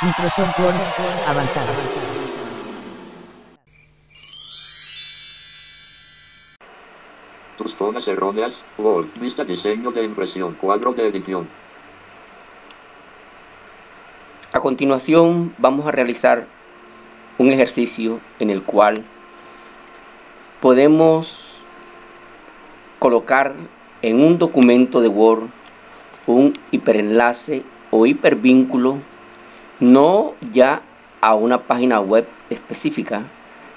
Microsoft avanzada. Tus zonas erróneas, Word, vista diseño de impresión, cuadro de edición. A continuación vamos a realizar un ejercicio en el cual podemos colocar en un documento de Word un hiperenlace o hipervínculo no ya a una página web específica,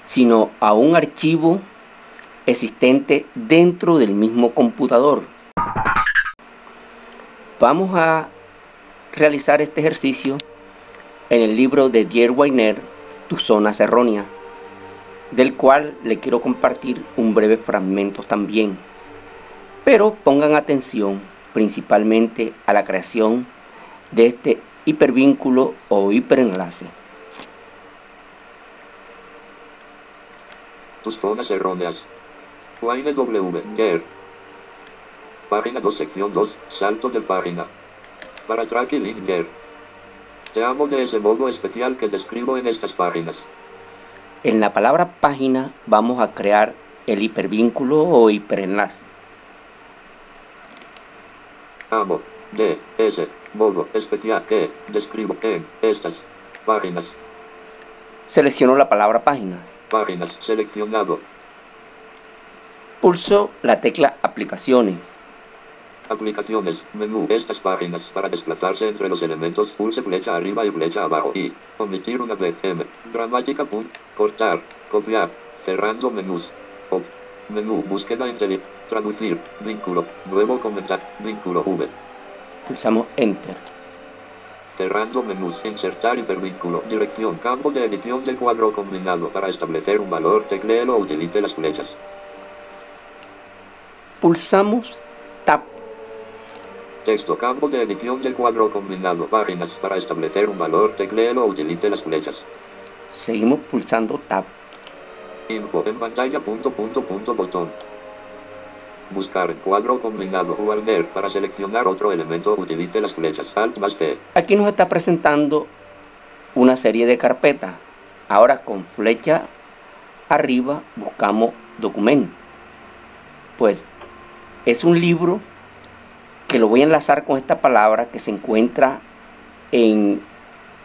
sino a un archivo existente dentro del mismo computador. Vamos a realizar este ejercicio en el libro de Dier Weiner, Tus zonas erróneas, del cual le quiero compartir un breve fragmento también. Pero pongan atención principalmente a la creación de este hipervínculo o hiperenlace. Tus zonas erróneas. W. Ger. Página 2, sección 2, salto de página. Para track y Linger. Te amo de ese modo especial que describo en estas páginas. En la palabra página vamos a crear el hipervínculo o hiperenlace. Amo de ese modo especial que describo en estas páginas. Selecciono la palabra páginas. Páginas seleccionado. Pulso la tecla aplicaciones. Aplicaciones, menú, estas páginas para desplazarse entre los elementos, pulse flecha arriba y flecha abajo y omitir una vez M. Gramática, punto, cortar, copiar, cerrando menús. Op, menú, búsqueda inteligente, traducir, vínculo, nuevo comentar, vínculo V. Pulsamos Enter. Cerrando menús, insertar hipervínculo, dirección, campo de edición del cuadro combinado para establecer un valor, tecléelo o utilice las flechas. Pulsamos Tab. Texto, campo de edición del cuadro combinado, páginas para establecer un valor, tecléelo o utilice las flechas. Seguimos pulsando Tab. Info en pantalla, punto, punto, punto, botón. Buscar cuadro combinado Warner para seleccionar otro elemento, utilice las flechas Alt más T. Aquí nos está presentando una serie de carpetas. Ahora con flecha arriba buscamos documento. Pues es un libro que lo voy a enlazar con esta palabra que se encuentra en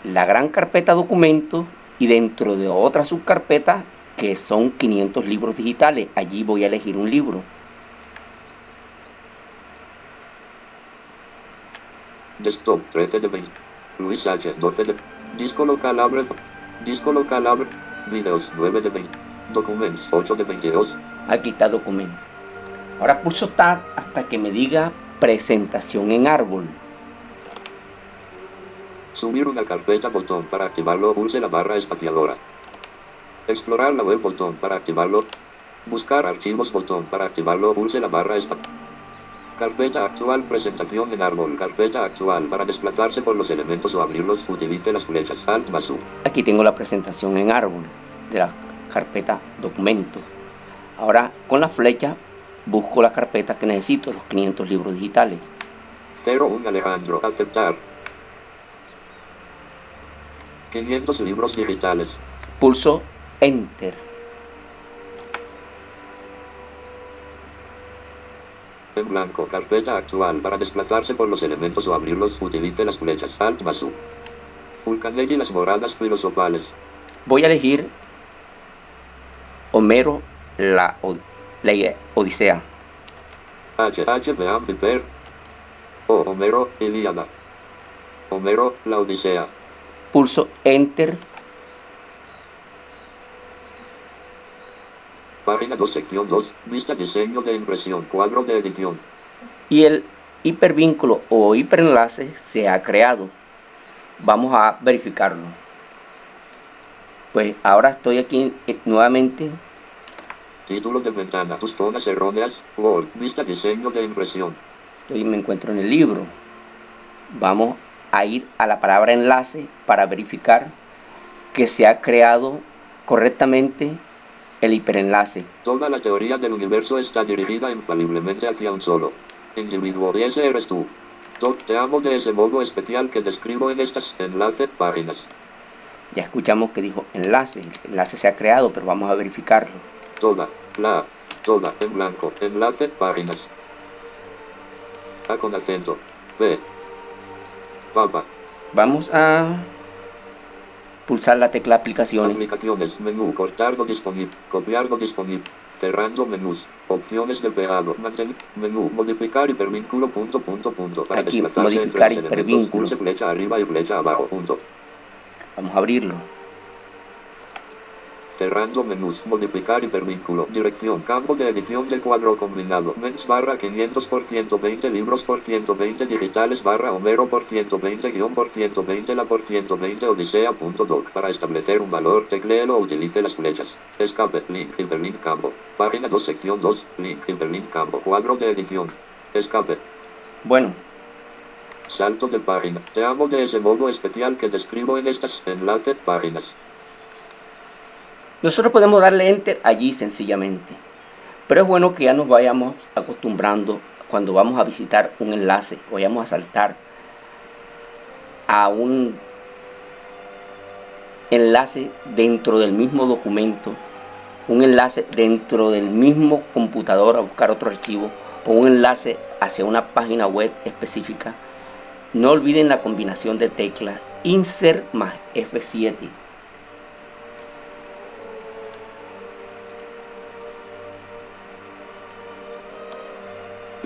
la gran carpeta documentos y dentro de otra subcarpeta que son 500 libros digitales. Allí voy a elegir un libro. Desktop 13 de 20. Luis H. 12 de. Disco local abre. Disco local abre. Videos 9 de 20. Documents 8 de 22. Aquí está documento. Ahora pulso Tab hasta que me diga presentación en árbol. Subir una carpeta botón para activarlo. Pulse la barra espaciadora. Explorar la web botón para activarlo. Buscar archivos botón para activarlo. Pulse la barra espaciadora. Carpeta actual, presentación en árbol. Carpeta actual. Para desplazarse por los elementos o abrirlos, utilice las flechas Alt más U. Aquí tengo la presentación en árbol de la carpeta documento. Ahora con la flecha busco la carpeta que necesito, los 500 libros digitales. 01 Alejandro. Aceptar. 500 libros digitales. Pulso Enter. En blanco. Carpeta actual. Para desplazarse por los elementos o abrirlos, utilice las flechas Alt más U. Y las moradas filosofales. Voy a elegir Homero la, O- la Odisea. H. H. Piper. O. Homero. Ilíada. Homero. La Odisea. Pulso Enter. Página 2, sección 2. Vista diseño de impresión. Cuadro de edición. y el hipervínculo o hiperenlace se ha creado. Vamos a verificarlo. Pues ahora estoy aquí eh, nuevamente. Título de ventana. Tus zonas erróneas. Word. Vista diseño de impresión. Estoy, me encuentro en el libro. Vamos a ir a la palabra enlace para verificar que se ha creado correctamente el hiperenlace. Toda la teoría del universo está dirigida infaliblemente hacia un solo individuo y ese eres tú. Te amo de ese modo especial que describo en estas enlace páginas. Ya escuchamos que dijo enlace. El enlace se ha creado, pero vamos a verificarlo. Toda, la, toda, en blanco, enlace páginas. A con acento. B. Papa. Vamos a pulsar la tecla aplicaciones. Aplicaciones, menú, cortar no disponible, copiar no disponible, cerrando menús, opciones de pegado, mantener, menú, modificar hipervínculo, punto, punto, punto. Para Aquí, modificar hipervínculo. flecha arriba y flecha abajo, punto. Vamos a abrirlo. Cerrando menús, modificar hipervínculo, dirección, campo de edición del cuadro combinado, mens barra 500 por 120 libros por 120 digitales barra Homero por 120 guion por 120 la por 120 odisea punto doc. Para establecer un valor, tecléelo o utilice las flechas. Escape, link, hiperlink campo. Página 2, sección 2, link, hiperlink campo. Cuadro de edición. Escape. Bueno, Salto de página. Te amo de ese modo especial que describo en estas enlace páginas. Nosotros podemos darle enter allí sencillamente. Pero es bueno que ya nos vayamos acostumbrando cuando vamos a visitar un enlace o vayamos a saltar a un enlace dentro del mismo documento, un enlace dentro del mismo computador a buscar otro archivo o un enlace hacia una página web específica. No olviden la combinación de teclas Insert más F7.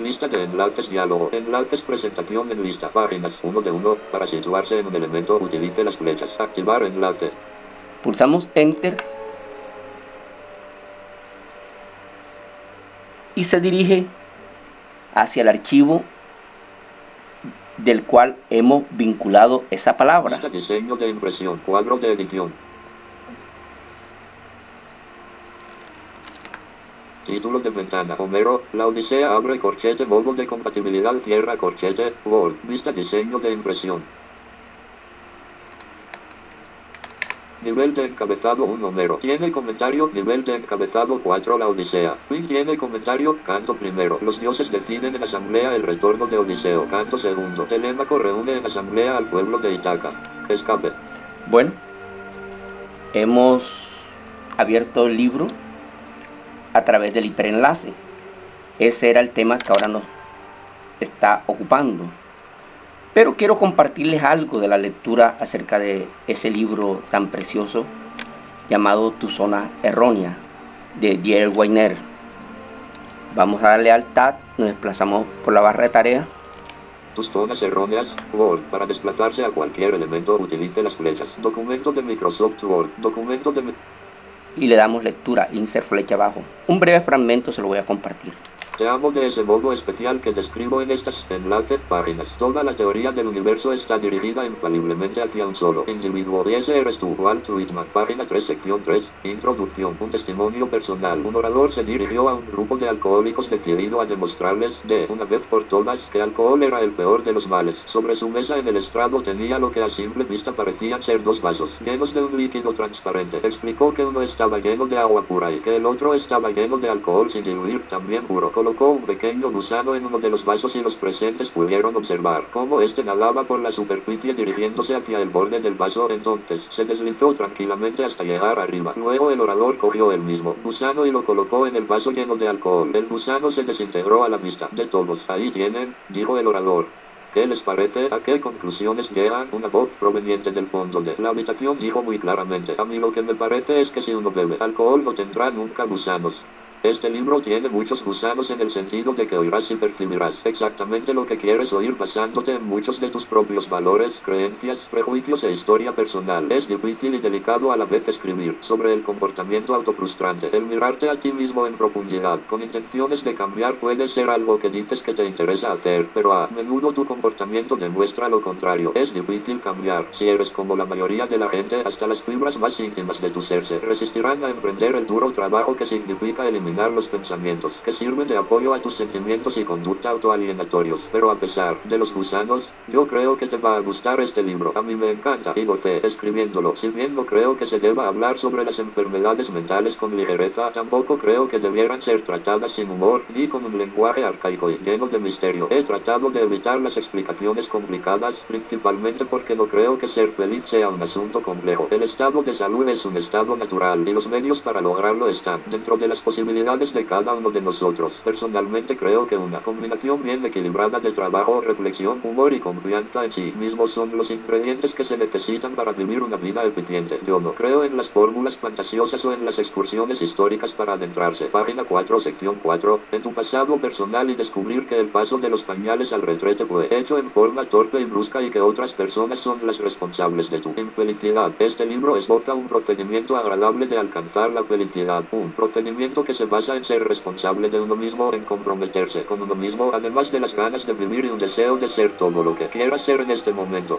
Lista de enlaces diálogo. Enlaces presentación en lista. Páginas 1 de 1. Para situarse en un elemento utilice las flechas. Activar enlace. Pulsamos Enter y se dirige hacia el archivo del cual hemos vinculado esa palabra. Lista diseño de impresión. Cuadro de edición. Título de ventana. Homero. La Odisea abre corchete. Modo de compatibilidad. Tierra corchete. Word. Vista diseño de impresión. Nivel de encabezado 1 Homero. Tiene comentario. Nivel de encabezado 4 La Odisea. Fin tiene comentario. Canto primero. Los dioses deciden en asamblea el retorno de Odiseo. Canto segundo. Telémaco reúne en asamblea al pueblo de Itaca. Escape. Bueno, hemos abierto el libro a través del hiperenlace. Ese era el tema que ahora nos está ocupando. Pero quiero compartirles algo de la lectura acerca de ese libro tan precioso llamado Tu zona errónea de Dier Weiner. Vamos a darle al Tab, nos desplazamos por la barra de tarea Tus zonas erróneas, Word. Para desplazarse a cualquier elemento utilice las flechas. Documento de Microsoft Word. Documento de... y le damos lectura, insert flecha abajo. Un breve fragmento se lo voy a compartir. Te amo de ese modo especial que describo en estas enlace páginas. Toda la teoría del universo está dirigida infaliblemente hacia un solo individuo. Y ese eres tú, Walt Whitman. Página 3, sección 3. Introducción. Un testimonio personal. Un orador se dirigió a un grupo de alcohólicos decidido a demostrarles de una vez por todas que alcohol era el peor de los males. Sobre su mesa en el estrado tenía lo que a simple vista parecían ser dos vasos llenos de un líquido transparente. Explicó que uno estaba lleno de agua pura y que el otro estaba lleno de alcohol sin diluir, también puro colocó un pequeño gusano en uno de los vasos y los presentes pudieron observar cómo este nadaba por la superficie dirigiéndose hacia el borde del vaso. Entonces se deslizó tranquilamente hasta llegar arriba. Luego el orador cogió el mismo gusano y lo colocó en el vaso lleno de alcohol. El gusano se desintegró a la vista de todos. Ahí tienen, dijo el orador. ¿Qué les parece? ¿A qué conclusiones llegan? Una voz proveniente del fondo de la habitación dijo muy claramente. A mí lo que me parece es que si uno bebe alcohol no tendrá nunca gusanos. Este libro tiene muchos gusanos en el sentido de que oirás y percibirás exactamente lo que quieres oír basándote en muchos de tus propios valores, creencias, prejuicios e historia personal. Es difícil y delicado a la vez escribir sobre el comportamiento autofrustrante. El mirarte a ti mismo en profundidad con intenciones de cambiar puede ser algo que dices que te interesa hacer, pero a menudo tu comportamiento demuestra lo contrario. Es difícil cambiar. Si eres como la mayoría de la gente, hasta las fibras más íntimas de tu ser se resistirán a emprender el duro trabajo que significa eliminar los pensamientos que sirven de apoyo a tus sentimientos y conducta autoalienatorios. Pero a pesar de los gusanos, yo creo que te va a gustar este libro. A mí me encanta y voté escribiéndolo. Si bien no creo que se deba hablar sobre las enfermedades mentales con ligereza, tampoco creo que debieran ser tratadas sin humor ni con un lenguaje arcaico y lleno de misterio. He tratado de evitar las explicaciones complicadas, principalmente porque no creo que ser feliz sea un asunto complejo. El estado de salud es un estado natural y los medios para lograrlo están dentro de las posibilidades de cada uno de nosotros. Personalmente creo que una combinación bien equilibrada de trabajo, reflexión, humor y confianza en sí mismo son los ingredientes que se necesitan para vivir una vida eficiente. Yo no creo en las fórmulas fantasiosas o en las excursiones históricas para adentrarse. Página 4, sección 4. En tu pasado personal y descubrir que el paso de los pañales al retrete fue hecho en forma torpe y brusca y que otras personas son las responsables de tu infelicidad. Este libro esbota un procedimiento agradable de alcanzar la felicidad. Un procedimiento que se basa en ser responsable de uno mismo, en comprometerse con uno mismo, además de las ganas de vivir y un deseo de ser todo lo que quiera ser en este momento.